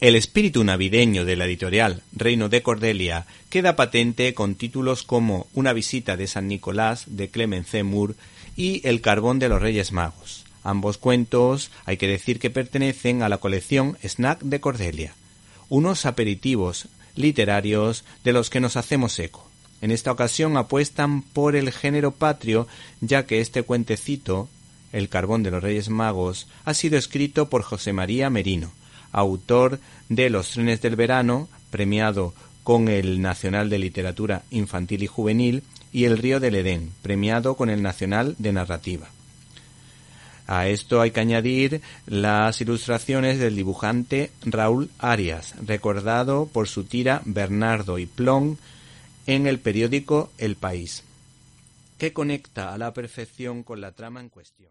El espíritu navideño de la editorial Reino de Cordelia queda patente con títulos como Una visita de San Nicolás de Clement C. Moore y El carbón de los Reyes Magos. Ambos cuentos hay que decir que pertenecen a la colección Snack de Cordelia, unos aperitivos literarios de los que nos hacemos eco. En esta ocasión apuestan por el género patrio, ya que este cuentecito, El carbón de los Reyes Magos, ha sido escrito por José María Merino, autor de Los trenes del verano, premiado con el Nacional de Literatura Infantil y Juvenil, y El río del Edén, premiado con el Nacional de Narrativa. A esto hay que añadir las ilustraciones del dibujante Raúl Arias, recordado por su tira Bernardo y Plon en el periódico El País, que conecta a la perfección con la trama en cuestión.